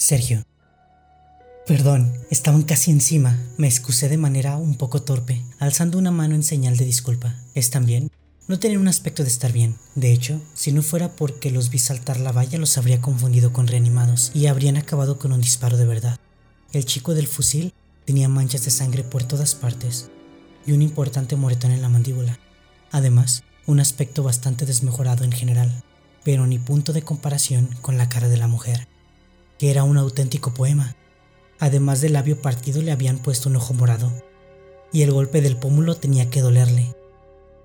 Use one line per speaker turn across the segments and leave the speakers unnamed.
Sergio. Perdón, estaban casi encima. Me excusé de manera un poco torpe, alzando una mano en señal de disculpa. ¿Están bien? No tenían un aspecto de estar bien. De hecho, si no fuera porque los vi saltar la valla, los habría confundido con reanimados y habrían acabado con un disparo de verdad. El chico del fusil tenía manchas de sangre por todas partes y un importante moretón en la mandíbula. Además, un aspecto bastante desmejorado en general, pero ni punto de comparación con la cara de la mujer, que era un auténtico poema. Además del labio partido le habían puesto un ojo morado, y el golpe del pómulo tenía que dolerle.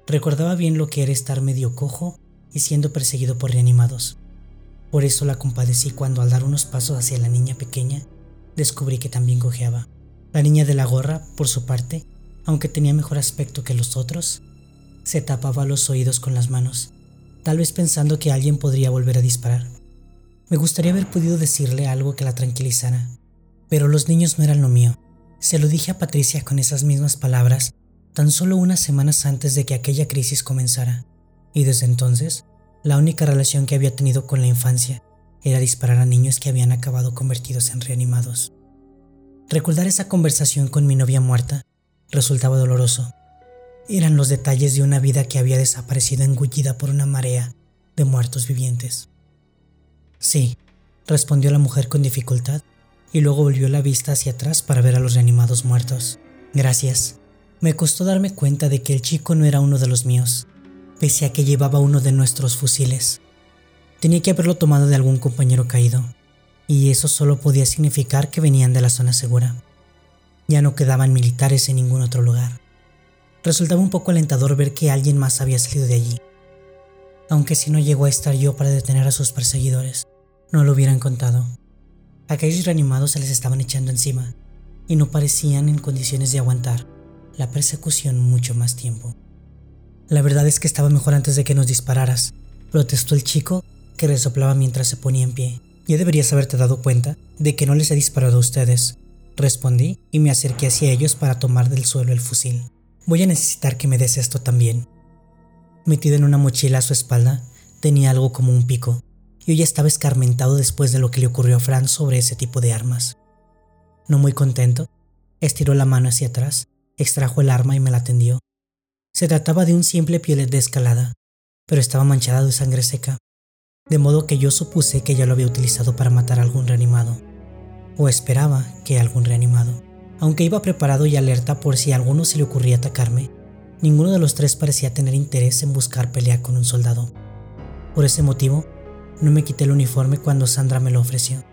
Recordaba bien lo que era estar medio cojo y siendo perseguido por reanimados. Por eso la compadecí cuando al dar unos pasos hacia la niña pequeña, descubrí que también cojeaba. La niña de la gorra, por su parte, aunque tenía mejor aspecto que los otros, se tapaba los oídos con las manos, tal vez pensando que alguien podría volver a disparar. Me gustaría haber podido decirle algo que la tranquilizara, pero los niños no eran lo mío. Se lo dije a Patricia con esas mismas palabras tan solo unas semanas antes de que aquella crisis comenzara, y desde entonces, la única relación que había tenido con la infancia era disparar a niños que habían acabado convertidos en reanimados. Recordar esa conversación con mi novia muerta resultaba doloroso. Eran los detalles de una vida que había desaparecido engullida por una marea de muertos vivientes. Sí, respondió la mujer con dificultad y luego volvió la vista hacia atrás para ver a los reanimados muertos. Gracias. Me costó darme cuenta de que el chico no era uno de los míos, pese a que llevaba uno de nuestros fusiles. Tenía que haberlo tomado de algún compañero caído, y eso solo podía significar que venían de la zona segura. Ya no quedaban militares en ningún otro lugar. Resultaba un poco alentador ver que alguien más había salido de allí. Aunque si no llegó a estar yo para detener a sus perseguidores, no lo hubieran contado. Aquellos reanimados se les estaban echando encima y no parecían en condiciones de aguantar la persecución mucho más tiempo. La verdad es que estaba mejor antes de que nos dispararas, protestó el chico que resoplaba mientras se ponía en pie. Ya deberías haberte dado cuenta de que no les he disparado a ustedes, Respondí y me acerqué hacia ellos para tomar del suelo el fusil. Voy a necesitar que me des esto también. Metido en una mochila a su espalda, tenía algo como un pico, y hoy estaba escarmentado después de lo que le ocurrió a Franz sobre ese tipo de armas. No muy contento, estiró la mano hacia atrás, extrajo el arma y me la tendió. Se trataba de un simple piolet de escalada, pero estaba manchada de sangre seca, de modo que yo supuse que ya lo había utilizado para matar a algún reanimado o esperaba que algún reanimado. Aunque iba preparado y alerta por si a alguno se le ocurría atacarme, ninguno de los tres parecía tener interés en buscar pelea con un soldado. Por ese motivo, no me quité el uniforme cuando Sandra me lo ofreció.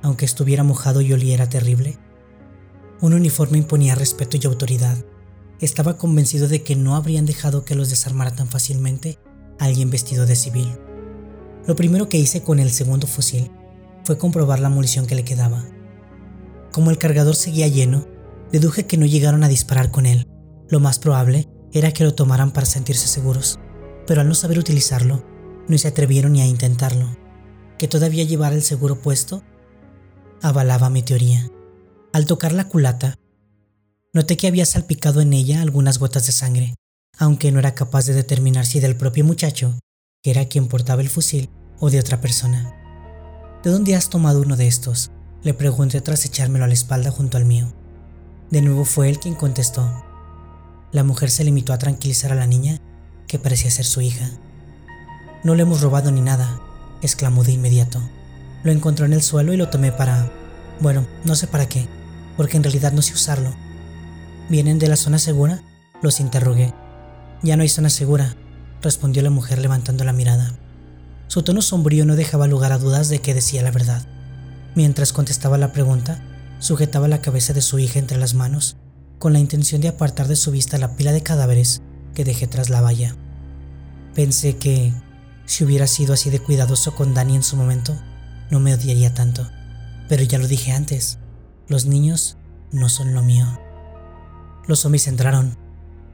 Aunque estuviera mojado y oliera terrible, un uniforme imponía respeto y autoridad. Estaba convencido de que no habrían dejado que los desarmara tan fácilmente alguien vestido de civil. Lo primero que hice con el segundo fusil fue comprobar la munición que le quedaba. Como el cargador seguía lleno, deduje que no llegaron a disparar con él. Lo más probable era que lo tomaran para sentirse seguros, pero al no saber utilizarlo, no se atrevieron ni a intentarlo. Que todavía llevara el seguro puesto avalaba mi teoría. Al tocar la culata, noté que había salpicado en ella algunas gotas de sangre, aunque no era capaz de determinar si del propio muchacho, que era quien portaba el fusil, o de otra persona. ¿De dónde has tomado uno de estos? Le pregunté tras echármelo a la espalda junto al mío. De nuevo fue él quien contestó. La mujer se limitó a tranquilizar a la niña, que parecía ser su hija. No le hemos robado ni nada, exclamó de inmediato. Lo encontró en el suelo y lo tomé para... Bueno, no sé para qué, porque en realidad no sé usarlo. ¿Vienen de la zona segura? Los interrogué. Ya no hay zona segura, respondió la mujer levantando la mirada. Su tono sombrío no dejaba lugar a dudas de que decía la verdad. Mientras contestaba la pregunta, sujetaba la cabeza de su hija entre las manos, con la intención de apartar de su vista la pila de cadáveres que dejé tras la valla. Pensé que, si hubiera sido así de cuidadoso con Dani en su momento, no me odiaría tanto. Pero ya lo dije antes, los niños no son lo mío. Los zombies entraron,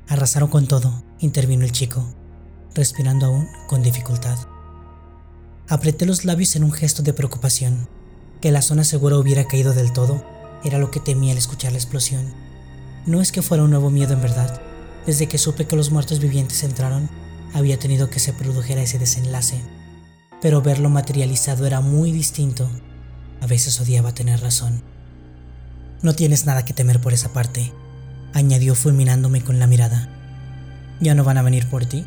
arrasaron con todo, intervino el chico, respirando aún con dificultad. Apreté los labios en un gesto de preocupación. Que la zona segura hubiera caído del todo era lo que temía al escuchar la explosión. No es que fuera un nuevo miedo en verdad. Desde que supe que los muertos vivientes entraron, había tenido que se produjera ese desenlace. Pero verlo materializado era muy distinto. A veces odiaba tener razón. No tienes nada que temer por esa parte, añadió fulminándome con la mirada. ¿Ya no van a venir por ti?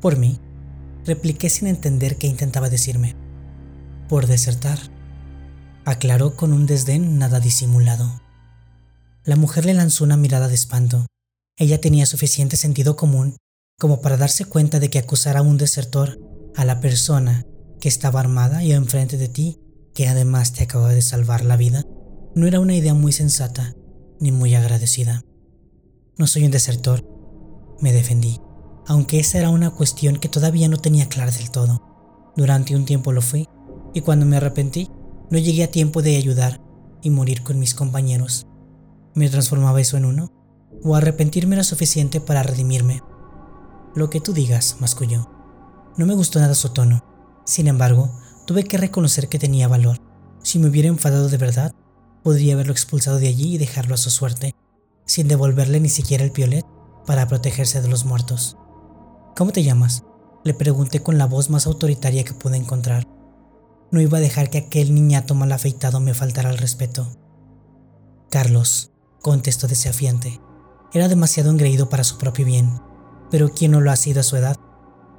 Por mí, repliqué sin entender qué intentaba decirme. Por desertar, aclaró con un desdén nada disimulado. La mujer le lanzó una mirada de espanto. Ella tenía suficiente sentido común como para darse cuenta de que acusar a un desertor, a la persona que estaba armada y enfrente de ti, que además te acaba de salvar la vida, no era una idea muy sensata ni muy agradecida. No soy un desertor, me defendí, aunque esa era una cuestión que todavía no tenía clara del todo. Durante un tiempo lo fui, y cuando me arrepentí, no llegué a tiempo de ayudar y morir con mis compañeros. ¿Me transformaba eso en uno? ¿O arrepentirme era suficiente para redimirme? Lo que tú digas, masculló. No me gustó nada su tono. Sin embargo, tuve que reconocer que tenía valor. Si me hubiera enfadado de verdad, podría haberlo expulsado de allí y dejarlo a su suerte, sin devolverle ni siquiera el piolet para protegerse de los muertos. ¿Cómo te llamas? Le pregunté con la voz más autoritaria que pude encontrar. No iba a dejar que aquel niñato mal afeitado me faltara al respeto. Carlos, contestó desafiante. Era demasiado engreído para su propio bien pero ¿quién no lo ha sido a su edad?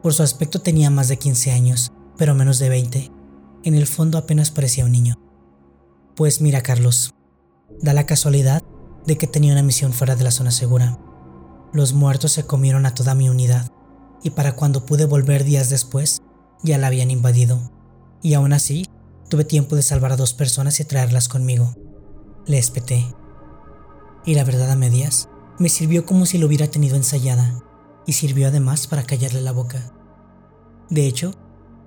Por su aspecto tenía más de 15 años, pero menos de 20. En el fondo apenas parecía un niño. Pues mira, Carlos, da la casualidad de que tenía una misión fuera de la zona segura. Los muertos se comieron a toda mi unidad, y para cuando pude volver días después, ya la habían invadido. Y aún así, tuve tiempo de salvar a dos personas y traerlas conmigo. Le espeté. Y la verdad a medias, me sirvió como si lo hubiera tenido ensayada y sirvió además para callarle la boca. De hecho,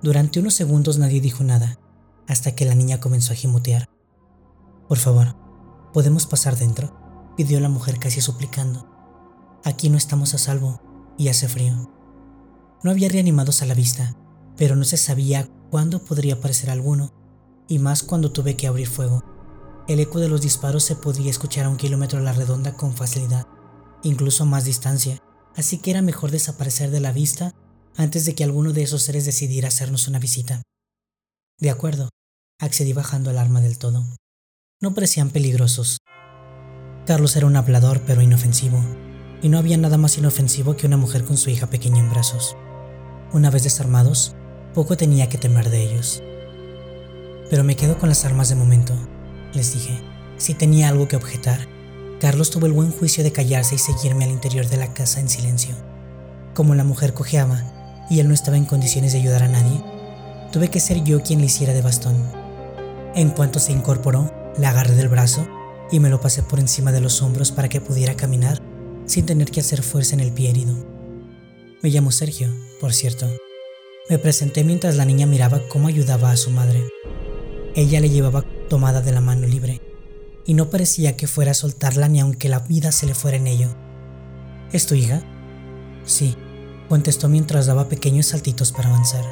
durante unos segundos nadie dijo nada, hasta que la niña comenzó a gimotear. Por favor, ¿podemos pasar dentro? pidió la mujer casi suplicando. Aquí no estamos a salvo y hace frío. No había reanimados a la vista, pero no se sabía cuándo podría aparecer alguno, y más cuando tuve que abrir fuego. El eco de los disparos se podía escuchar a un kilómetro a la redonda con facilidad, incluso a más distancia, así que era mejor desaparecer de la vista antes de que alguno de esos seres decidiera hacernos una visita. De acuerdo, accedí bajando el arma del todo. No parecían peligrosos. Carlos era un hablador pero inofensivo, y no había nada más inofensivo que una mujer con su hija pequeña en brazos. Una vez desarmados, poco tenía que temer de ellos. Pero me quedo con las armas de momento, les dije. Si tenía algo que objetar, Carlos tuvo el buen juicio de callarse y seguirme al interior de la casa en silencio. Como la mujer cojeaba y él no estaba en condiciones de ayudar a nadie, tuve que ser yo quien le hiciera de bastón. En cuanto se incorporó, le agarré del brazo y me lo pasé por encima de los hombros para que pudiera caminar sin tener que hacer fuerza en el pie herido. Me llamo Sergio, por cierto. Me presenté mientras la niña miraba cómo ayudaba a su madre. Ella le llevaba tomada de la mano libre y no parecía que fuera a soltarla ni aunque la vida se le fuera en ello. ¿Es tu hija? Sí, contestó mientras daba pequeños saltitos para avanzar.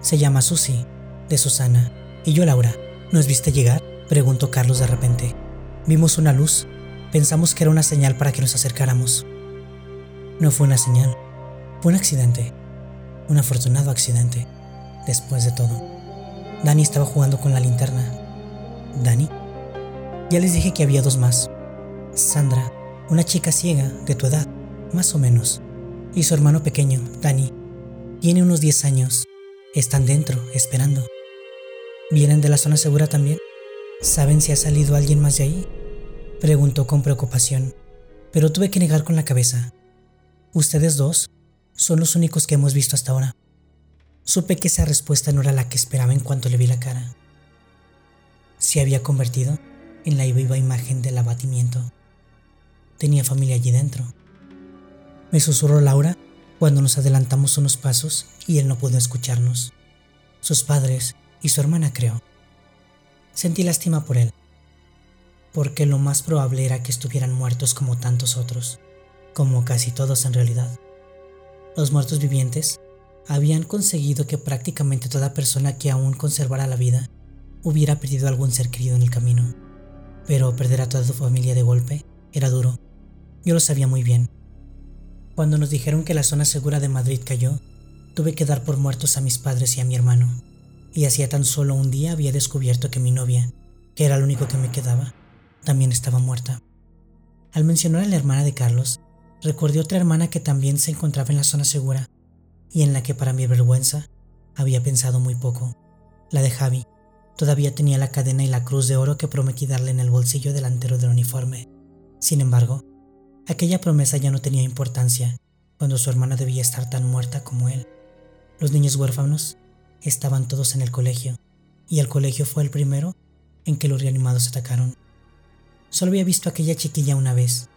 Se llama Susie, de Susana. ¿Y yo, Laura? ¿Nos viste llegar? preguntó Carlos de repente. Vimos una luz. Pensamos que era una señal para que nos acercáramos. No fue una señal. Fue un accidente. Un afortunado accidente. Después de todo. Dani estaba jugando con la linterna. ¿Dani? Ya les dije que había dos más. Sandra, una chica ciega de tu edad, más o menos, y su hermano pequeño, Dani. Tiene unos 10 años. Están dentro, esperando. ¿Vienen de la zona segura también? ¿Saben si ha salido alguien más de ahí? Preguntó con preocupación, pero tuve que negar con la cabeza. Ustedes dos son los únicos que hemos visto hasta ahora. Supe que esa respuesta no era la que esperaba en cuanto le vi la cara. ¿Se había convertido? en la viva imagen del abatimiento. Tenía familia allí dentro. Me susurró Laura cuando nos adelantamos unos pasos y él no pudo escucharnos. Sus padres y su hermana creo. Sentí lástima por él, porque lo más probable era que estuvieran muertos como tantos otros, como casi todos en realidad. Los muertos vivientes habían conseguido que prácticamente toda persona que aún conservara la vida hubiera perdido algún ser querido en el camino pero perder a toda su familia de golpe era duro. Yo lo sabía muy bien. Cuando nos dijeron que la zona segura de Madrid cayó, tuve que dar por muertos a mis padres y a mi hermano. y hacía tan solo un día había descubierto que mi novia, que era lo único que me quedaba, también estaba muerta. Al mencionar a la hermana de Carlos, recordé otra hermana que también se encontraba en la zona segura y en la que para mi vergüenza había pensado muy poco, la de Javi. Todavía tenía la cadena y la cruz de oro que prometí darle en el bolsillo delantero del uniforme. Sin embargo, aquella promesa ya no tenía importancia cuando su hermana debía estar tan muerta como él. Los niños huérfanos estaban todos en el colegio, y el colegio fue el primero en que los reanimados atacaron. Solo había visto a aquella chiquilla una vez,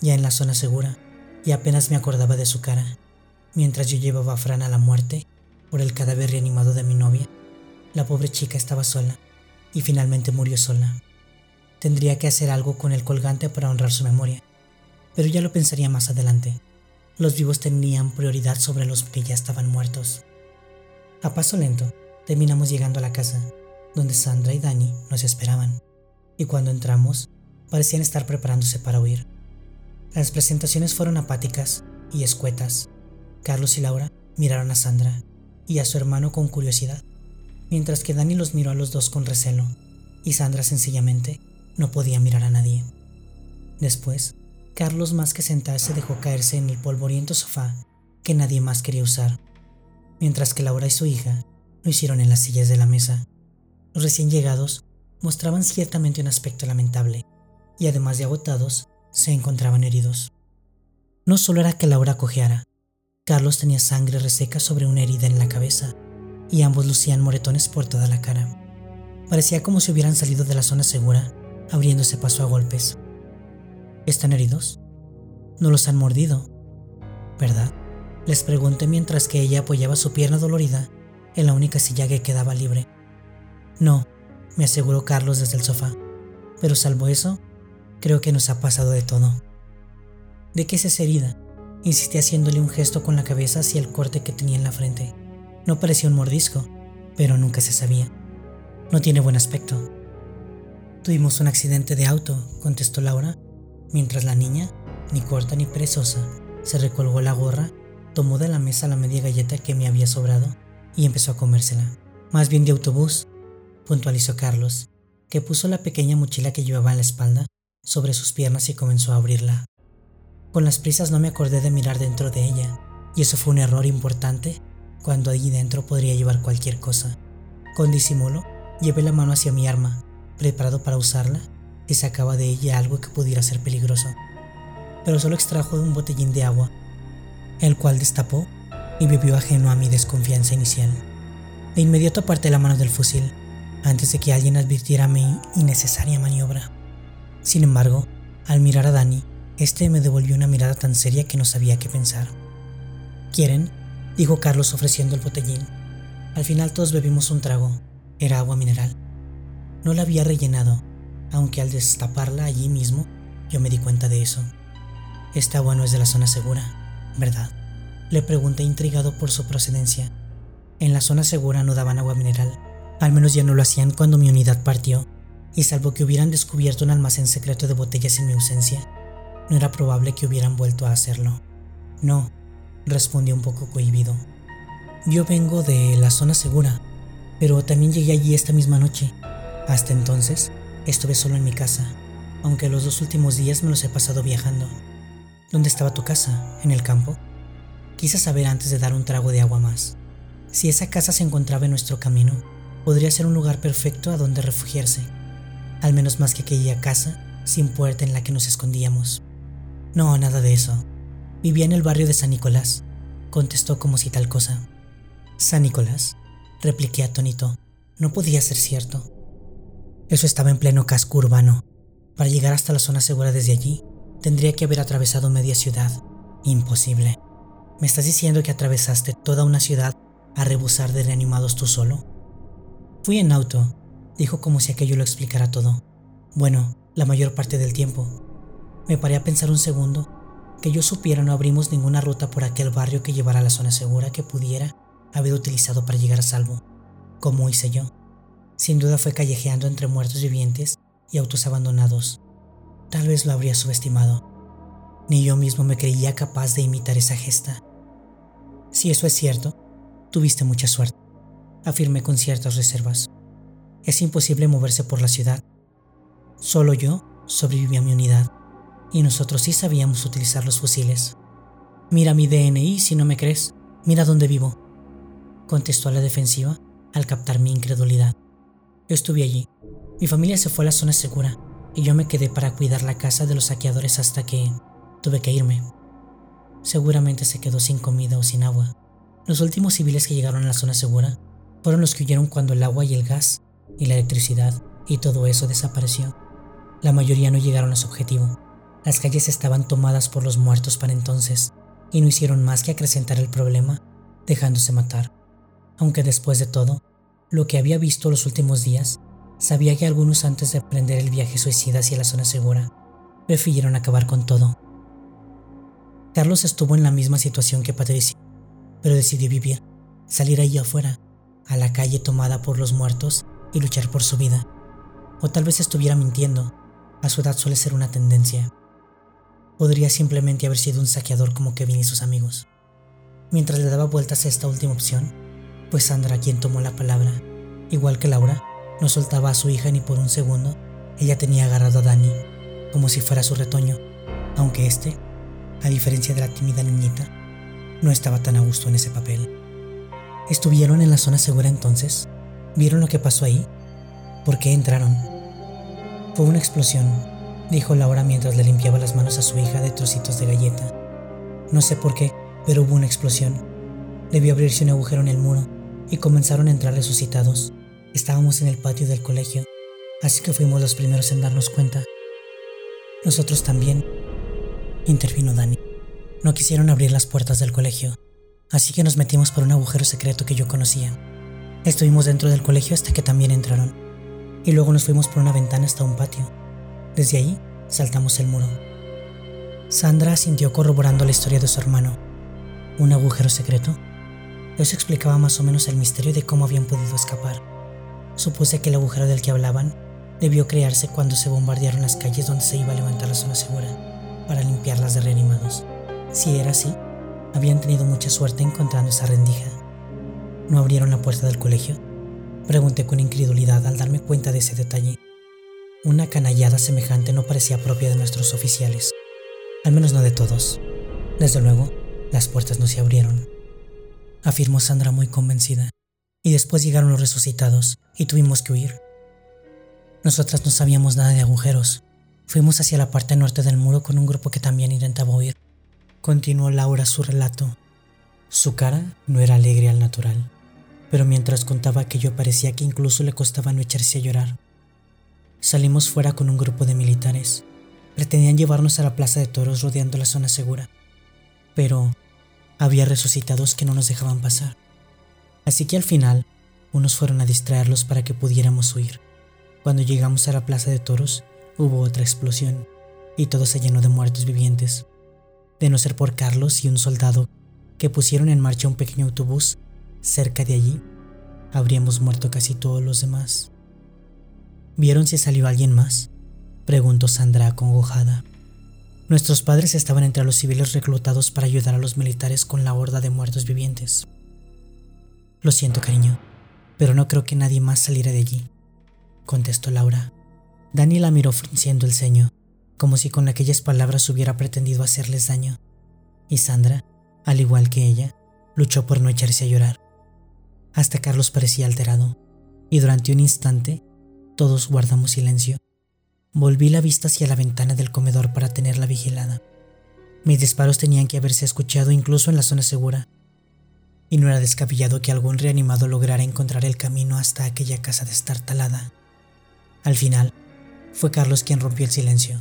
ya en la zona segura, y apenas me acordaba de su cara. Mientras yo llevaba a Fran a la muerte por el cadáver reanimado de mi novia, la pobre chica estaba sola y finalmente murió sola. Tendría que hacer algo con el colgante para honrar su memoria, pero ya lo pensaría más adelante. Los vivos tenían prioridad sobre los que ya estaban muertos. A paso lento, terminamos llegando a la casa, donde Sandra y Dani nos esperaban, y cuando entramos, parecían estar preparándose para huir. Las presentaciones fueron apáticas y escuetas. Carlos y Laura miraron a Sandra y a su hermano con curiosidad, mientras que Dani los miró a los dos con recelo, y Sandra sencillamente no podía mirar a nadie. Después, Carlos más que sentarse dejó caerse en el polvoriento sofá que nadie más quería usar, mientras que Laura y su hija lo hicieron en las sillas de la mesa. Los recién llegados mostraban ciertamente un aspecto lamentable, y además de agotados, se encontraban heridos. No solo era que Laura cojeara, Carlos tenía sangre reseca sobre una herida en la cabeza, y ambos lucían moretones por toda la cara. Parecía como si hubieran salido de la zona segura, abriéndose paso a golpes. ¿Están heridos? No los han mordido, ¿verdad? Les pregunté mientras que ella apoyaba su pierna dolorida en la única silla que quedaba libre. No, me aseguró Carlos desde el sofá, pero salvo eso, creo que nos ha pasado de todo. ¿De qué es esa herida? Insistí haciéndole un gesto con la cabeza hacia el corte que tenía en la frente. No parecía un mordisco, pero nunca se sabía. No tiene buen aspecto. Tuvimos un accidente de auto, contestó Laura, mientras la niña, ni corta ni perezosa, se recolgó la gorra tomó de la mesa la media galleta que me había sobrado y empezó a comérsela. Más bien de autobús, puntualizó Carlos, que puso la pequeña mochila que llevaba en la espalda sobre sus piernas y comenzó a abrirla. Con las prisas no me acordé de mirar dentro de ella, y eso fue un error importante cuando allí dentro podría llevar cualquier cosa. Con disimulo, llevé la mano hacia mi arma, preparado para usarla, y sacaba de ella algo que pudiera ser peligroso. Pero solo extrajo un botellín de agua el cual destapó y bebió ajeno a mi desconfianza inicial. De inmediato aparté la mano del fusil, antes de que alguien advirtiera mi innecesaria maniobra. Sin embargo, al mirar a Dani, este me devolvió una mirada tan seria que no sabía qué pensar. ¿Quieren? Dijo Carlos ofreciendo el botellín. Al final todos bebimos un trago. Era agua mineral. No la había rellenado, aunque al destaparla allí mismo yo me di cuenta de eso. Esta agua no es de la zona segura. ¿verdad? Le pregunté intrigado por su procedencia. En la zona segura no daban agua mineral, al menos ya no lo hacían cuando mi unidad partió, y salvo que hubieran descubierto un almacén secreto de botellas en mi ausencia, no era probable que hubieran vuelto a hacerlo. No, respondió un poco cohibido. Yo vengo de la zona segura, pero también llegué allí esta misma noche. Hasta entonces, estuve solo en mi casa, aunque los dos últimos días me los he pasado viajando. ¿Dónde estaba tu casa? ¿En el campo? Quise saber antes de dar un trago de agua más. Si esa casa se encontraba en nuestro camino, podría ser un lugar perfecto a donde refugiarse, al menos más que aquella casa sin puerta en la que nos escondíamos. No, nada de eso. Vivía en el barrio de San Nicolás, contestó como si tal cosa. ¿San Nicolás? repliqué atónito. No podía ser cierto. Eso estaba en pleno casco urbano. Para llegar hasta la zona segura desde allí, Tendría que haber atravesado media ciudad. Imposible. ¿Me estás diciendo que atravesaste toda una ciudad a rebusar de reanimados tú solo? Fui en auto, dijo como si aquello lo explicara todo. Bueno, la mayor parte del tiempo. Me paré a pensar un segundo. Que yo supiera no abrimos ninguna ruta por aquel barrio que llevara a la zona segura que pudiera haber utilizado para llegar a salvo, como hice yo. Sin duda fue callejeando entre muertos vivientes y autos abandonados, Tal vez lo habría subestimado. Ni yo mismo me creía capaz de imitar esa gesta. Si eso es cierto, tuviste mucha suerte. afirmé con ciertas reservas. Es imposible moverse por la ciudad. Solo yo sobreviví a mi unidad, y nosotros sí sabíamos utilizar los fusiles. Mira mi DNI si no me crees, mira dónde vivo, contestó a la defensiva al captar mi incredulidad. Yo estuve allí. Mi familia se fue a la zona segura y yo me quedé para cuidar la casa de los saqueadores hasta que tuve que irme. Seguramente se quedó sin comida o sin agua. Los últimos civiles que llegaron a la zona segura fueron los que huyeron cuando el agua y el gas y la electricidad y todo eso desapareció. La mayoría no llegaron a su objetivo. Las calles estaban tomadas por los muertos para entonces y no hicieron más que acrecentar el problema dejándose matar. Aunque después de todo, lo que había visto los últimos días, sabía que algunos antes de emprender el viaje suicida hacia la zona segura, prefirieron acabar con todo. Carlos estuvo en la misma situación que Patricia, pero decidió vivir, salir allí afuera, a la calle tomada por los muertos y luchar por su vida. O tal vez estuviera mintiendo, a su edad suele ser una tendencia. Podría simplemente haber sido un saqueador como Kevin y sus amigos. Mientras le daba vueltas a esta última opción, pues Sandra, quien tomó la palabra, igual que Laura, no soltaba a su hija ni por un segundo, ella tenía agarrado a Dani, como si fuera su retoño, aunque este, a diferencia de la tímida niñita, no estaba tan a gusto en ese papel. ¿Estuvieron en la zona segura entonces? ¿Vieron lo que pasó ahí? ¿Por qué entraron? Fue una explosión, dijo Laura mientras le limpiaba las manos a su hija de trocitos de galleta. No sé por qué, pero hubo una explosión. Debió abrirse un agujero en el muro y comenzaron a entrar resucitados. Estábamos en el patio del colegio, así que fuimos los primeros en darnos cuenta. Nosotros también, intervino Dani. No quisieron abrir las puertas del colegio, así que nos metimos por un agujero secreto que yo conocía. Estuvimos dentro del colegio hasta que también entraron, y luego nos fuimos por una ventana hasta un patio. Desde ahí saltamos el muro. Sandra sintió corroborando la historia de su hermano. ¿Un agujero secreto? Eso explicaba más o menos el misterio de cómo habían podido escapar. Supuse que el agujero del que hablaban debió crearse cuando se bombardearon las calles donde se iba a levantar la zona segura para limpiarlas de reanimados. Si era así, habían tenido mucha suerte encontrando esa rendija. ¿No abrieron la puerta del colegio? Pregunté con incredulidad al darme cuenta de ese detalle. Una canallada semejante no parecía propia de nuestros oficiales, al menos no de todos. Desde luego, las puertas no se abrieron afirmó Sandra muy convencida. Y después llegaron los resucitados y tuvimos que huir. Nosotras no sabíamos nada de agujeros. Fuimos hacia la parte norte del muro con un grupo que también intentaba huir. Continuó Laura su relato. Su cara no era alegre al natural, pero mientras contaba aquello parecía que incluso le costaba no echarse a llorar. Salimos fuera con un grupo de militares. Pretendían llevarnos a la plaza de toros rodeando la zona segura. Pero había resucitados que no nos dejaban pasar. Así que al final, unos fueron a distraerlos para que pudiéramos huir. Cuando llegamos a la plaza de toros, hubo otra explosión y todo se llenó de muertos vivientes. De no ser por Carlos y un soldado que pusieron en marcha un pequeño autobús cerca de allí, habríamos muerto casi todos los demás. ¿Vieron si salió alguien más? preguntó Sandra acongojada. Nuestros padres estaban entre los civiles reclutados para ayudar a los militares con la horda de muertos vivientes. Lo siento, cariño, pero no creo que nadie más saliera de allí, contestó Laura. Dani la miró frunciendo el ceño, como si con aquellas palabras hubiera pretendido hacerles daño. Y Sandra, al igual que ella, luchó por no echarse a llorar. Hasta Carlos parecía alterado, y durante un instante todos guardamos silencio. Volví la vista hacia la ventana del comedor para tenerla vigilada. Mis disparos tenían que haberse escuchado incluso en la zona segura, y no era descabellado que algún reanimado lograra encontrar el camino hasta aquella casa destartalada. Al final, fue Carlos quien rompió el silencio.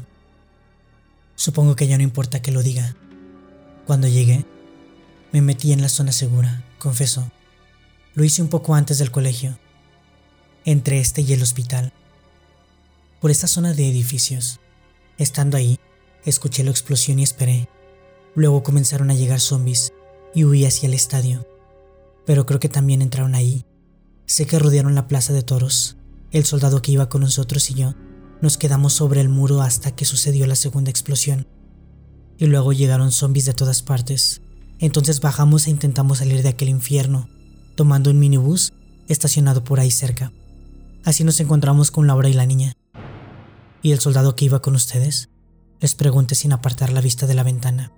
Supongo que ya no importa que lo diga. Cuando llegué, me metí en la zona segura, confesó. Lo hice un poco antes del colegio, entre este y el hospital por esta zona de edificios. Estando ahí, escuché la explosión y esperé. Luego comenzaron a llegar zombies y huí hacia el estadio. Pero creo que también entraron ahí. Sé que rodearon la plaza de toros. El soldado que iba con nosotros y yo nos quedamos sobre el muro hasta que sucedió la segunda explosión. Y luego llegaron zombies de todas partes. Entonces bajamos e intentamos salir de aquel infierno, tomando un minibús estacionado por ahí cerca. Así nos encontramos con Laura y la niña. ¿Y el soldado que iba con ustedes? Les pregunté sin apartar la vista de la ventana.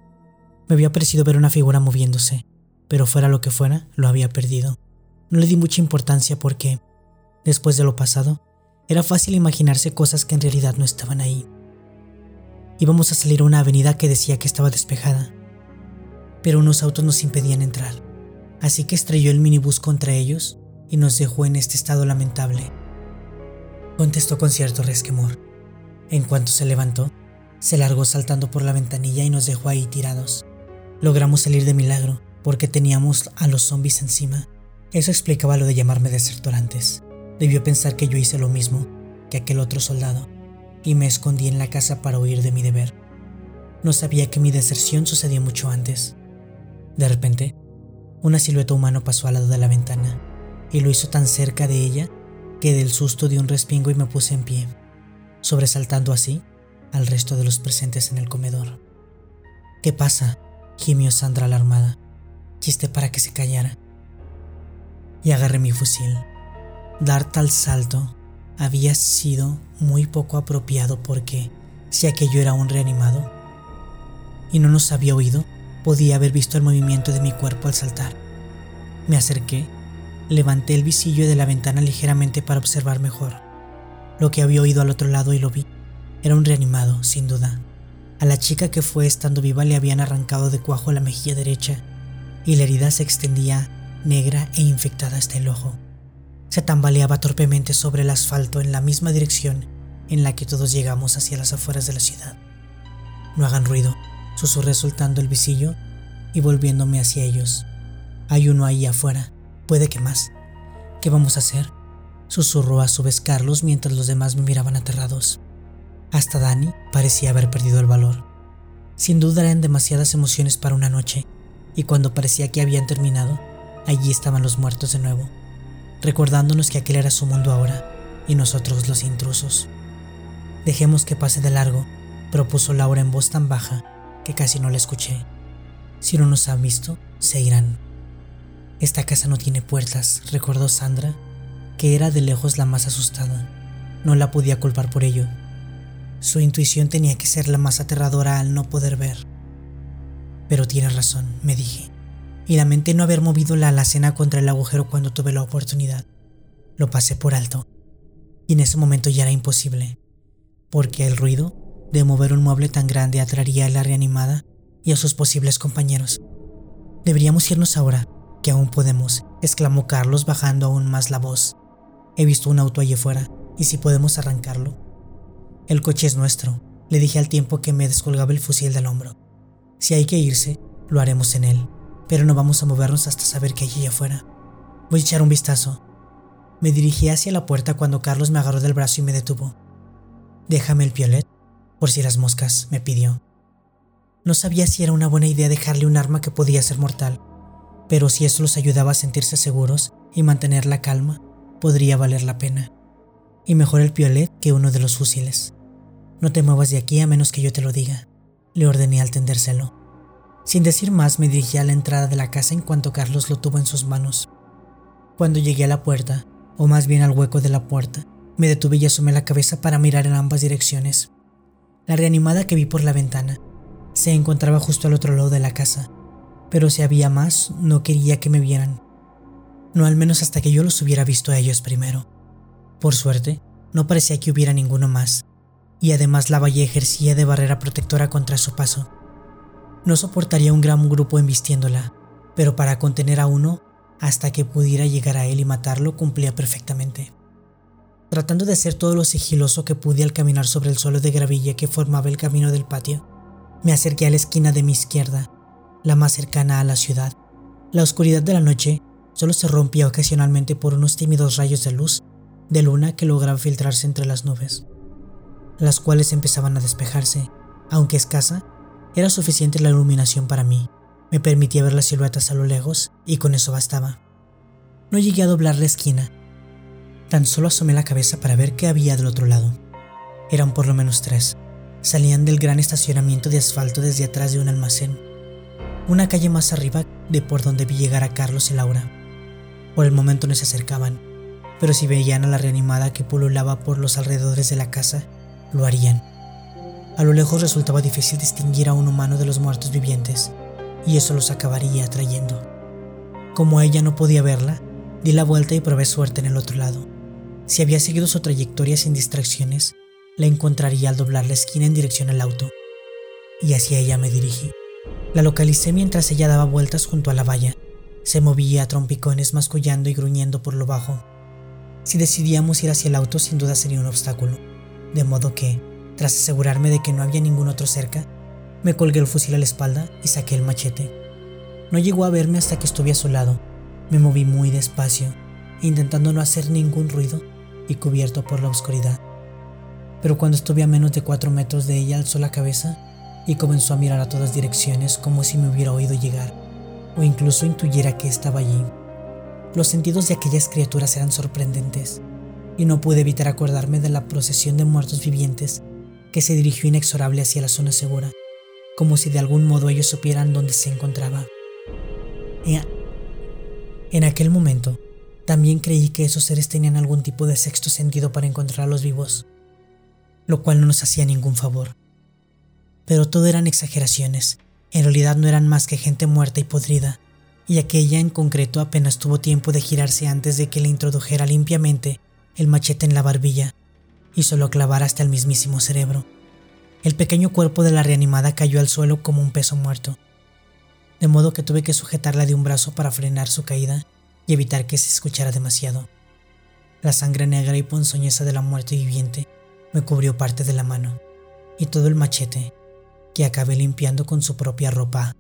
Me había parecido ver una figura moviéndose, pero fuera lo que fuera, lo había perdido. No le di mucha importancia porque, después de lo pasado, era fácil imaginarse cosas que en realidad no estaban ahí. Íbamos a salir a una avenida que decía que estaba despejada, pero unos autos nos impedían entrar, así que estrelló el minibús contra ellos y nos dejó en este estado lamentable. Contestó con cierto resquemor. En cuanto se levantó, se largó saltando por la ventanilla y nos dejó ahí tirados. Logramos salir de milagro porque teníamos a los zombies encima. Eso explicaba lo de llamarme desertor antes. Debió pensar que yo hice lo mismo que aquel otro soldado y me escondí en la casa para huir de mi deber. No sabía que mi deserción sucedió mucho antes. De repente, una silueta humana pasó al lado de la ventana y lo hizo tan cerca de ella que del susto di un respingo y me puse en pie, sobresaltando así al resto de los presentes en el comedor. ¿Qué pasa? gimió Sandra alarmada. Chiste para que se callara. Y agarré mi fusil. Dar tal salto había sido muy poco apropiado porque, si aquello era un reanimado, y no nos había oído, podía haber visto el movimiento de mi cuerpo al saltar. Me acerqué, levanté el visillo de la ventana ligeramente para observar mejor. Lo que había oído al otro lado y lo vi. Era un reanimado, sin duda. A la chica que fue estando viva le habían arrancado de cuajo la mejilla derecha y la herida se extendía negra e infectada hasta el ojo. Se tambaleaba torpemente sobre el asfalto en la misma dirección en la que todos llegamos hacia las afueras de la ciudad. No hagan ruido, susurré soltando el visillo y volviéndome hacia ellos. Hay uno ahí afuera, puede que más. ¿Qué vamos a hacer? Susurró a su vez Carlos mientras los demás me miraban aterrados. Hasta Dani parecía haber perdido el valor. Sin duda eran demasiadas emociones para una noche, y cuando parecía que habían terminado, allí estaban los muertos de nuevo recordándonos que aquel era su mundo ahora y nosotros los intrusos. Dejemos que pase de largo, propuso Laura en voz tan baja que casi no la escuché. Si no nos han visto, se irán. Esta casa no tiene puertas, recordó Sandra, que era de lejos la más asustada. No la podía culpar por ello. Su intuición tenía que ser la más aterradora al no poder ver. Pero tiene razón, me dije y lamenté no haber movido la alacena contra el agujero cuando tuve la oportunidad. Lo pasé por alto, y en ese momento ya era imposible, porque el ruido de mover un mueble tan grande atraería a la reanimada y a sus posibles compañeros. Deberíamos irnos ahora, que aún podemos, exclamó Carlos bajando aún más la voz. He visto un auto allí fuera, y si podemos arrancarlo. El coche es nuestro, le dije al tiempo que me descolgaba el fusil del hombro. Si hay que irse, lo haremos en él pero no vamos a movernos hasta saber que hay allá afuera. Voy a echar un vistazo. Me dirigí hacia la puerta cuando Carlos me agarró del brazo y me detuvo. Déjame el piolet, por si las moscas, me pidió. No sabía si era una buena idea dejarle un arma que podía ser mortal, pero si eso los ayudaba a sentirse seguros y mantener la calma, podría valer la pena. Y mejor el piolet que uno de los fusiles. No te muevas de aquí a menos que yo te lo diga, le ordené al tendérselo. Sin decir más me dirigí a la entrada de la casa en cuanto Carlos lo tuvo en sus manos. Cuando llegué a la puerta, o más bien al hueco de la puerta, me detuve y asomé la cabeza para mirar en ambas direcciones. La reanimada que vi por la ventana se encontraba justo al otro lado de la casa, pero si había más, no quería que me vieran. No al menos hasta que yo los hubiera visto a ellos primero. Por suerte, no parecía que hubiera ninguno más, y además la valla ejercía de barrera protectora contra su paso. No soportaría un gran grupo embistiéndola, pero para contener a uno, hasta que pudiera llegar a él y matarlo, cumplía perfectamente. Tratando de hacer todo lo sigiloso que pude al caminar sobre el suelo de gravilla que formaba el camino del patio, me acerqué a la esquina de mi izquierda, la más cercana a la ciudad. La oscuridad de la noche solo se rompía ocasionalmente por unos tímidos rayos de luz de luna que lograban filtrarse entre las nubes, las cuales empezaban a despejarse, aunque escasa, era suficiente la iluminación para mí. Me permitía ver las siluetas a lo lejos y con eso bastaba. No llegué a doblar la esquina. Tan solo asomé la cabeza para ver qué había del otro lado. Eran por lo menos tres. Salían del gran estacionamiento de asfalto desde atrás de un almacén. Una calle más arriba de por donde vi llegar a Carlos y Laura. Por el momento no se acercaban, pero si veían a la reanimada que pululaba por los alrededores de la casa, lo harían. A lo lejos resultaba difícil distinguir a un humano de los muertos vivientes, y eso los acabaría atrayendo. Como ella no podía verla, di la vuelta y probé suerte en el otro lado. Si había seguido su trayectoria sin distracciones, la encontraría al doblar la esquina en dirección al auto, y hacia ella me dirigí. La localicé mientras ella daba vueltas junto a la valla. Se movía a trompicones mascullando y gruñendo por lo bajo. Si decidíamos ir hacia el auto sin duda sería un obstáculo, de modo que, tras asegurarme de que no había ningún otro cerca, me colgué el fusil a la espalda y saqué el machete. No llegó a verme hasta que estuve a su lado. Me moví muy despacio, intentando no hacer ningún ruido y cubierto por la oscuridad. Pero cuando estuve a menos de cuatro metros de ella alzó la cabeza y comenzó a mirar a todas direcciones como si me hubiera oído llegar o incluso intuyera que estaba allí. Los sentidos de aquellas criaturas eran sorprendentes y no pude evitar acordarme de la procesión de muertos vivientes que se dirigió inexorable hacia la zona segura, como si de algún modo ellos supieran dónde se encontraba. En aquel momento, también creí que esos seres tenían algún tipo de sexto sentido para encontrar a los vivos, lo cual no nos hacía ningún favor. Pero todo eran exageraciones, en realidad no eran más que gente muerta y podrida, y aquella en concreto apenas tuvo tiempo de girarse antes de que le introdujera limpiamente el machete en la barbilla y solo clavara hasta el mismísimo cerebro. El pequeño cuerpo de la reanimada cayó al suelo como un peso muerto, de modo que tuve que sujetarla de un brazo para frenar su caída y evitar que se escuchara demasiado. La sangre negra y ponzoñosa de la muerte viviente me cubrió parte de la mano, y todo el machete, que acabé limpiando con su propia ropa.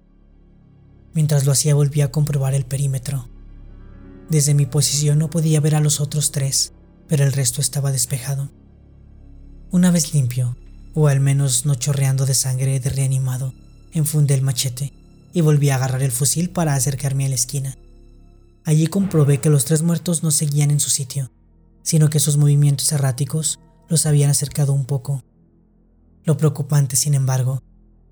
Mientras lo hacía volví a comprobar el perímetro. Desde mi posición no podía ver a los otros tres, pero el resto estaba despejado. Una vez limpio, o al menos no chorreando de sangre de reanimado, enfundé el machete y volví a agarrar el fusil para acercarme a la esquina. Allí comprobé que los tres muertos no seguían en su sitio, sino que sus movimientos erráticos los habían acercado un poco. Lo preocupante, sin embargo,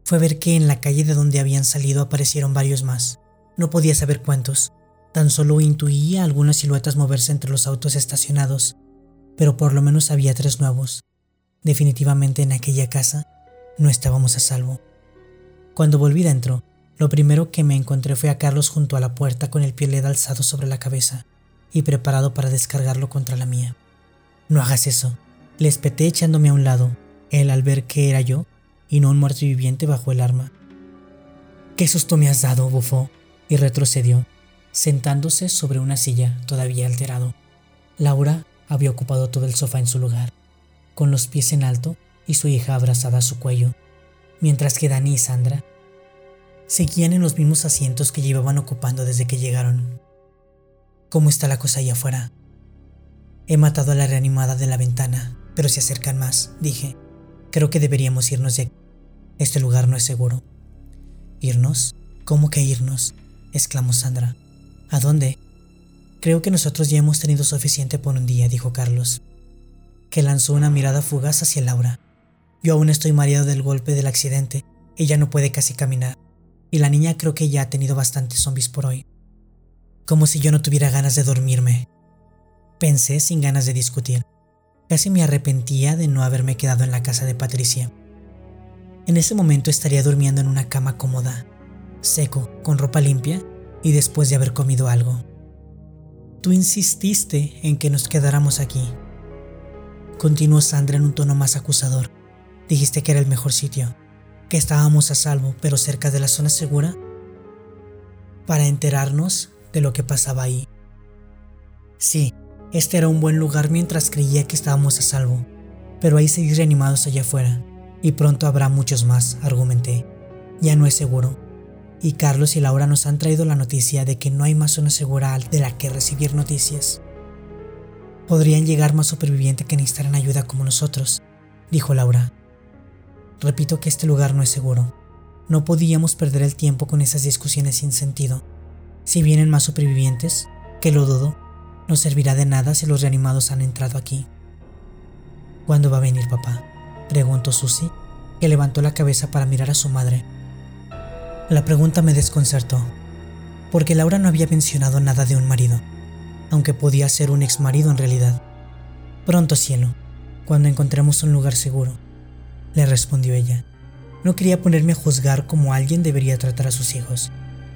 fue ver que en la calle de donde habían salido aparecieron varios más. No podía saber cuántos, tan solo intuía algunas siluetas moverse entre los autos estacionados, pero por lo menos había tres nuevos. Definitivamente en aquella casa no estábamos a salvo. Cuando volví dentro, lo primero que me encontré fue a Carlos junto a la puerta con el piel alzado sobre la cabeza y preparado para descargarlo contra la mía. No hagas eso, le espeté echándome a un lado. Él, al ver que era yo y no un muerto viviente, bajó el arma. ¿Qué susto me has dado, bufó? y retrocedió, sentándose sobre una silla, todavía alterado. Laura había ocupado todo el sofá en su lugar, con los pies en alto y su hija abrazada a su cuello, mientras que Dani y Sandra seguían en los mismos asientos que llevaban ocupando desde que llegaron. ¿Cómo está la cosa allá afuera? He matado a la reanimada de la ventana, pero se acercan más, dije. Creo que deberíamos irnos de aquí. Este lugar no es seguro. ¿Irnos? ¿Cómo que irnos? exclamó Sandra. ¿A dónde? Creo que nosotros ya hemos tenido suficiente por un día, dijo Carlos, que lanzó una mirada fugaz hacia Laura. Yo aún estoy mareado del golpe del accidente. Ella no puede casi caminar y la niña creo que ya ha tenido bastantes zombies por hoy. Como si yo no tuviera ganas de dormirme. Pensé sin ganas de discutir. Casi me arrepentía de no haberme quedado en la casa de Patricia. En ese momento estaría durmiendo en una cama cómoda, seco, con ropa limpia y después de haber comido algo. Tú insististe en que nos quedáramos aquí. Continuó Sandra en un tono más acusador. Dijiste que era el mejor sitio que estábamos a salvo, pero cerca de la zona segura, para enterarnos de lo que pasaba ahí. Sí, este era un buen lugar mientras creía que estábamos a salvo, pero hay seis reanimados allá afuera, y pronto habrá muchos más, argumenté. Ya no es seguro. Y Carlos y Laura nos han traído la noticia de que no hay más zona segura de la que recibir noticias. Podrían llegar más supervivientes que necesitarán ayuda como nosotros, dijo Laura. Repito que este lugar no es seguro. No podíamos perder el tiempo con esas discusiones sin sentido. Si vienen más supervivientes, que lo dudo, no servirá de nada si los reanimados han entrado aquí. ¿Cuándo va a venir papá? preguntó Susie, que levantó la cabeza para mirar a su madre. La pregunta me desconcertó, porque Laura no había mencionado nada de un marido. aunque podía ser un ex marido en realidad. Pronto, cielo, cuando encontremos un lugar seguro, le respondió ella. No quería ponerme a juzgar como alguien debería tratar a sus hijos,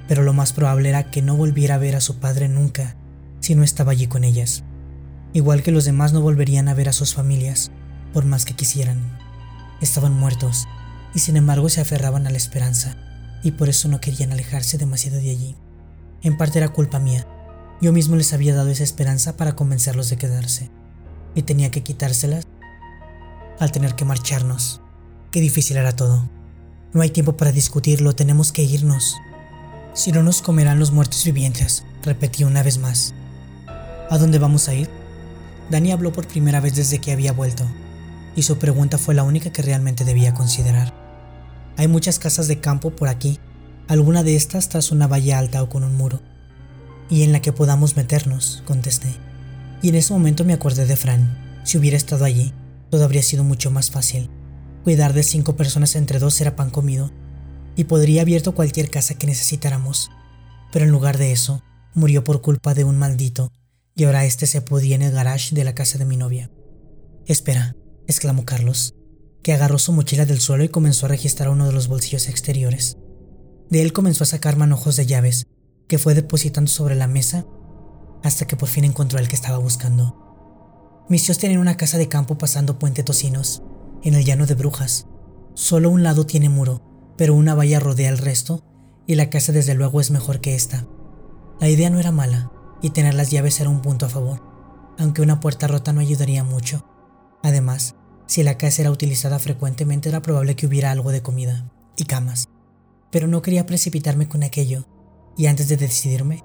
pero lo más probable era que no volviera a ver a su padre nunca si no estaba allí con ellas, igual que los demás no volverían a ver a sus familias, por más que quisieran. Estaban muertos, y sin embargo se aferraban a la esperanza, y por eso no querían alejarse demasiado de allí. En parte era culpa mía, yo mismo les había dado esa esperanza para convencerlos de quedarse, y tenía que quitárselas al tener que marcharnos. Qué difícil era todo. No hay tiempo para discutirlo, tenemos que irnos. Si no nos comerán los muertos vivientes, repetí una vez más. ¿A dónde vamos a ir? Dani habló por primera vez desde que había vuelto, y su pregunta fue la única que realmente debía considerar. Hay muchas casas de campo por aquí, alguna de estas tras una valla alta o con un muro, y en la que podamos meternos, contesté. Y en ese momento me acordé de Fran. Si hubiera estado allí, todo habría sido mucho más fácil. Cuidar de cinco personas entre dos era pan comido, y podría abierto cualquier casa que necesitáramos. Pero en lugar de eso, murió por culpa de un maldito y ahora este se podía en el garage de la casa de mi novia. Espera, exclamó Carlos, que agarró su mochila del suelo y comenzó a registrar uno de los bolsillos exteriores. De él comenzó a sacar manojos de llaves, que fue depositando sobre la mesa hasta que por fin encontró el que estaba buscando. Mis tíos tienen una casa de campo pasando Puente Tocinos, en el llano de Brujas. Solo un lado tiene muro, pero una valla rodea el resto, y la casa desde luego es mejor que esta. La idea no era mala, y tener las llaves era un punto a favor, aunque una puerta rota no ayudaría mucho. Además, si la casa era utilizada frecuentemente era probable que hubiera algo de comida y camas. Pero no quería precipitarme con aquello, y antes de decidirme,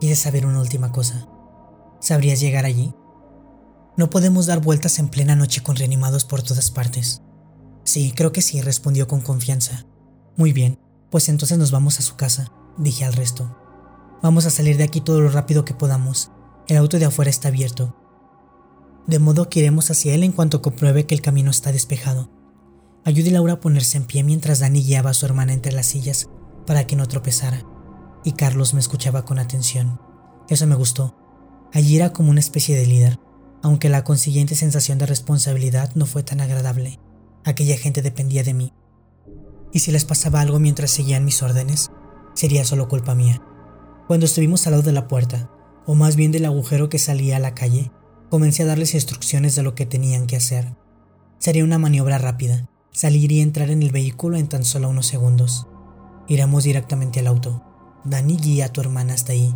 quise saber una última cosa. ¿Sabrías llegar allí? No podemos dar vueltas en plena noche con reanimados por todas partes. Sí, creo que sí, respondió con confianza. Muy bien, pues entonces nos vamos a su casa, dije al resto. Vamos a salir de aquí todo lo rápido que podamos. El auto de afuera está abierto. De modo que iremos hacia él en cuanto compruebe que el camino está despejado. Ayude Laura a ponerse en pie mientras Dani guiaba a su hermana entre las sillas para que no tropezara. Y Carlos me escuchaba con atención. Eso me gustó. Allí era como una especie de líder, aunque la consiguiente sensación de responsabilidad no fue tan agradable. Aquella gente dependía de mí. Y si les pasaba algo mientras seguían mis órdenes, sería solo culpa mía. Cuando estuvimos al lado de la puerta, o más bien del agujero que salía a la calle, comencé a darles instrucciones de lo que tenían que hacer. Sería una maniobra rápida, salir y entrar en el vehículo en tan solo unos segundos. Iremos directamente al auto. Dani guía a tu hermana hasta ahí.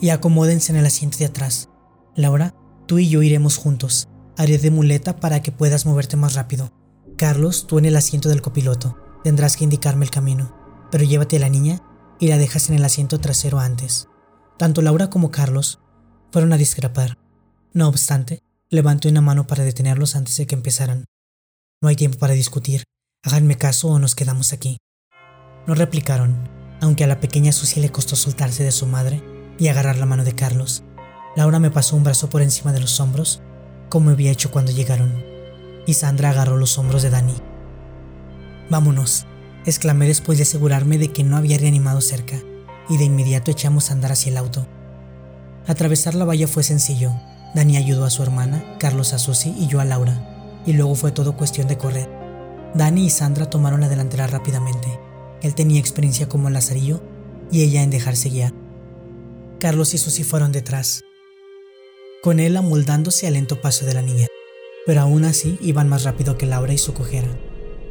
Y acomódense en el asiento de atrás. Laura, tú y yo iremos juntos. Haré de muleta para que puedas moverte más rápido. Carlos, tú en el asiento del copiloto. Tendrás que indicarme el camino. Pero llévate a la niña y la dejas en el asiento trasero antes. Tanto Laura como Carlos fueron a discrepar. No obstante, levanté una mano para detenerlos antes de que empezaran. No hay tiempo para discutir. Háganme caso o nos quedamos aquí. No replicaron, aunque a la pequeña Susie le costó soltarse de su madre y agarrar la mano de Carlos. Laura me pasó un brazo por encima de los hombros, como había hecho cuando llegaron, y Sandra agarró los hombros de Dani. Vámonos, exclamé después de asegurarme de que no había reanimado cerca, y de inmediato echamos a andar hacia el auto. Atravesar la valla fue sencillo. Dani ayudó a su hermana, Carlos a Susi y yo a Laura, y luego fue todo cuestión de correr. Dani y Sandra tomaron la delantera rápidamente. Él tenía experiencia como lazarillo y ella en dejarse guiar. Carlos y Susi fueron detrás, con él amoldándose al lento paso de la niña, pero aún así iban más rápido que Laura y su cojera.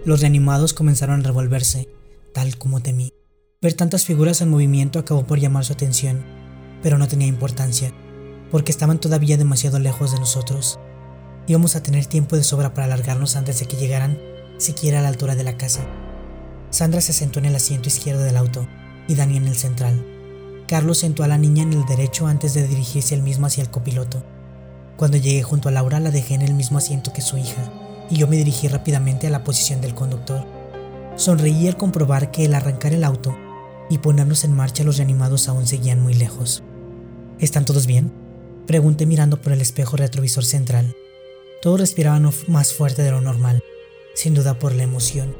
Los reanimados comenzaron a revolverse, tal como temí. Ver tantas figuras en movimiento acabó por llamar su atención, pero no tenía importancia, porque estaban todavía demasiado lejos de nosotros. Íbamos a tener tiempo de sobra para alargarnos antes de que llegaran siquiera a la altura de la casa. Sandra se sentó en el asiento izquierdo del auto y Dani en el central. Carlos sentó a la niña en el derecho antes de dirigirse él mismo hacia el copiloto. Cuando llegué junto a Laura la dejé en el mismo asiento que su hija y yo me dirigí rápidamente a la posición del conductor. Sonreí al comprobar que el arrancar el auto y ponernos en marcha los reanimados aún seguían muy lejos. ¿Están todos bien? Pregunté mirando por el espejo retrovisor central. Todos respiraban más fuerte de lo normal, sin duda por la emoción,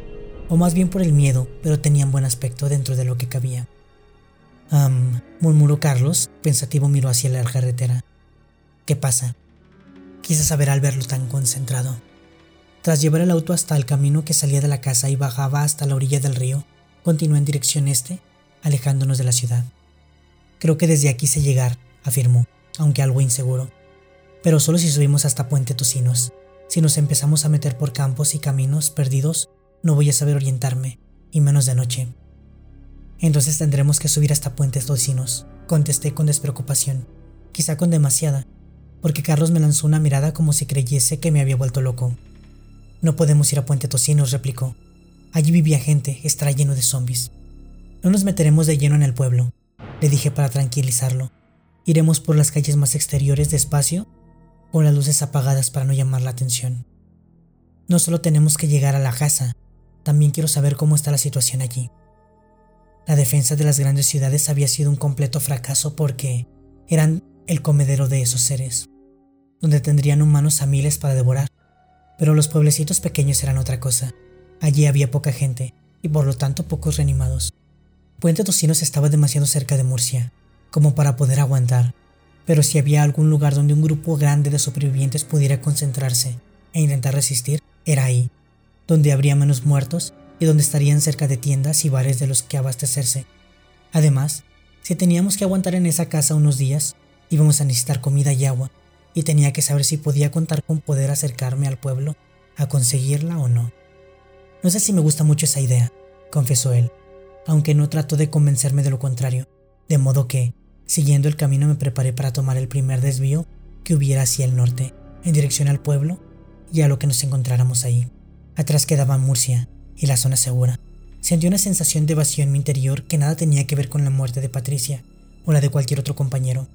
o más bien por el miedo, pero tenían buen aspecto dentro de lo que cabía. Um, murmuró Carlos, pensativo miró hacia la carretera. ¿Qué pasa? Quise saber al verlo tan concentrado. Tras llevar el auto hasta el camino que salía de la casa y bajaba hasta la orilla del río, continuó en dirección este, alejándonos de la ciudad. Creo que desde aquí sé llegar, afirmó, aunque algo inseguro. Pero solo si subimos hasta Puente Tocinos. Si nos empezamos a meter por campos y caminos perdidos, no voy a saber orientarme, y menos de noche. Entonces tendremos que subir hasta Puentes Tocinos, contesté con despreocupación, quizá con demasiada, porque Carlos me lanzó una mirada como si creyese que me había vuelto loco. No podemos ir a Puente Tocinos, replicó. Allí vivía gente, está lleno de zombies. No nos meteremos de lleno en el pueblo, le dije para tranquilizarlo. Iremos por las calles más exteriores despacio, con las luces apagadas para no llamar la atención. No solo tenemos que llegar a la casa, también quiero saber cómo está la situación allí. La defensa de las grandes ciudades había sido un completo fracaso porque eran el comedero de esos seres, donde tendrían humanos a miles para devorar. Pero los pueblecitos pequeños eran otra cosa. Allí había poca gente y por lo tanto pocos reanimados. Puente Tocinos estaba demasiado cerca de Murcia, como para poder aguantar, pero si había algún lugar donde un grupo grande de supervivientes pudiera concentrarse e intentar resistir, era ahí, donde habría menos muertos y donde estarían cerca de tiendas y bares de los que abastecerse. Además, si teníamos que aguantar en esa casa unos días, íbamos a necesitar comida y agua, y tenía que saber si podía contar con poder acercarme al pueblo a conseguirla o no. No sé si me gusta mucho esa idea, confesó él, aunque no trató de convencerme de lo contrario, de modo que, siguiendo el camino me preparé para tomar el primer desvío que hubiera hacia el norte, en dirección al pueblo y a lo que nos encontráramos ahí. Atrás quedaba Murcia y la zona segura. Sentí una sensación de vacío en mi interior que nada tenía que ver con la muerte de Patricia o la de cualquier otro compañero.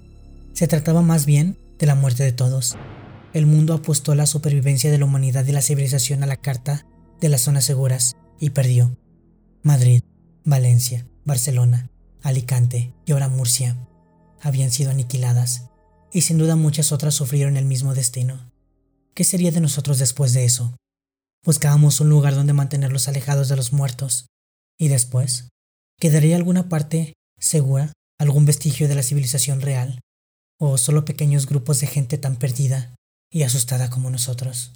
Se trataba más bien de la muerte de todos. El mundo apostó la supervivencia de la humanidad y la civilización a la carta de las zonas seguras y perdió. Madrid, Valencia, Barcelona, Alicante y ahora Murcia habían sido aniquiladas, y sin duda muchas otras sufrieron el mismo destino. ¿Qué sería de nosotros después de eso? Buscábamos un lugar donde mantenerlos alejados de los muertos. ¿Y después? ¿Quedaría alguna parte segura, algún vestigio de la civilización real? ¿O solo pequeños grupos de gente tan perdida y asustada como nosotros?